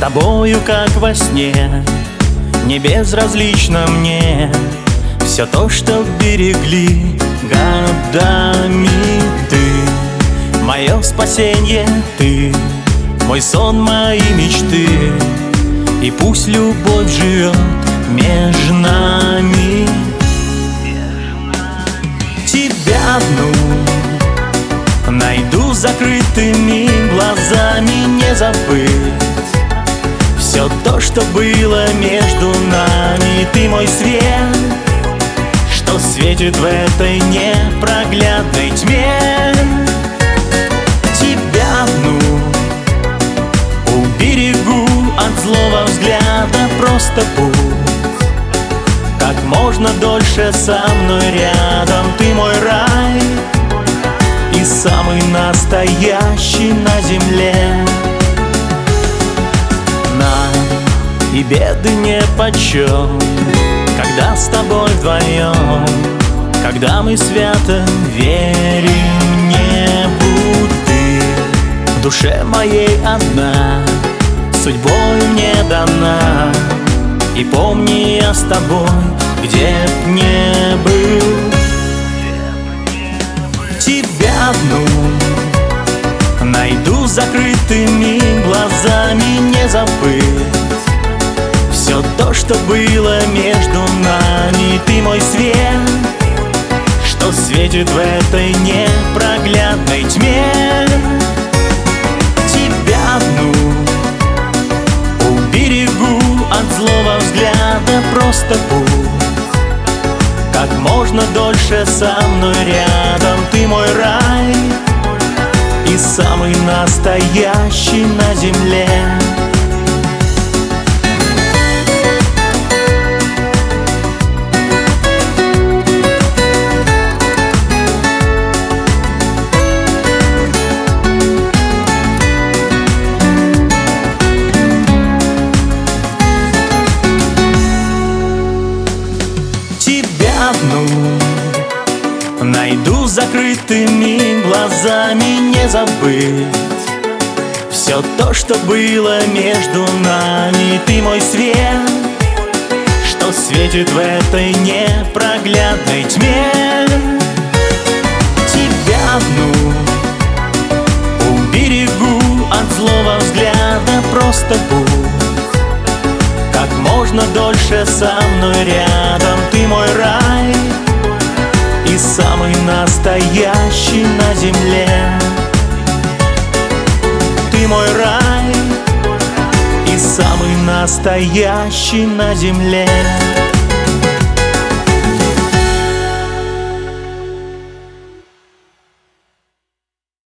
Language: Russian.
тобою, как во сне Не безразлично мне. Все то, что берегли годами Ты, мое спасенье, ты Мой сон, мои мечты. И пусть любовь живет между нами. Тебя одну Найду не забыть. Все то, что было между нами Ты мой свет, что светит в этой непроглядной тьме. Тебя одну уберегу от злого взгляда Просто будь как можно дольше со мной рядом Ты мой рай. И самый настоящий на земле и беды не почет, когда с тобой вдвоем Когда мы свято верим небу Ты в душе моей одна, судьбой мне дана. И помни я с тобой, где б не был. Одну Найду закрытыми глазами не Все то, что было между нами. Ты мой свет, что светит в этой непроглядной тьме. Тебя одну уберегу от злого взгляда. Просто будь как можно дольше со мной рядом. Ты мой рай и самый настоящий на земле Найду закрытыми глазами не забыть. Все то, что было между нами Ты мой свет, что светит в этой непроглядной тьме. Тебя одну уберегу от злого взгляда Просто будь. Как можно дольше со мной рядом Ты мой рай Ты мой рай и самый настоящий на земле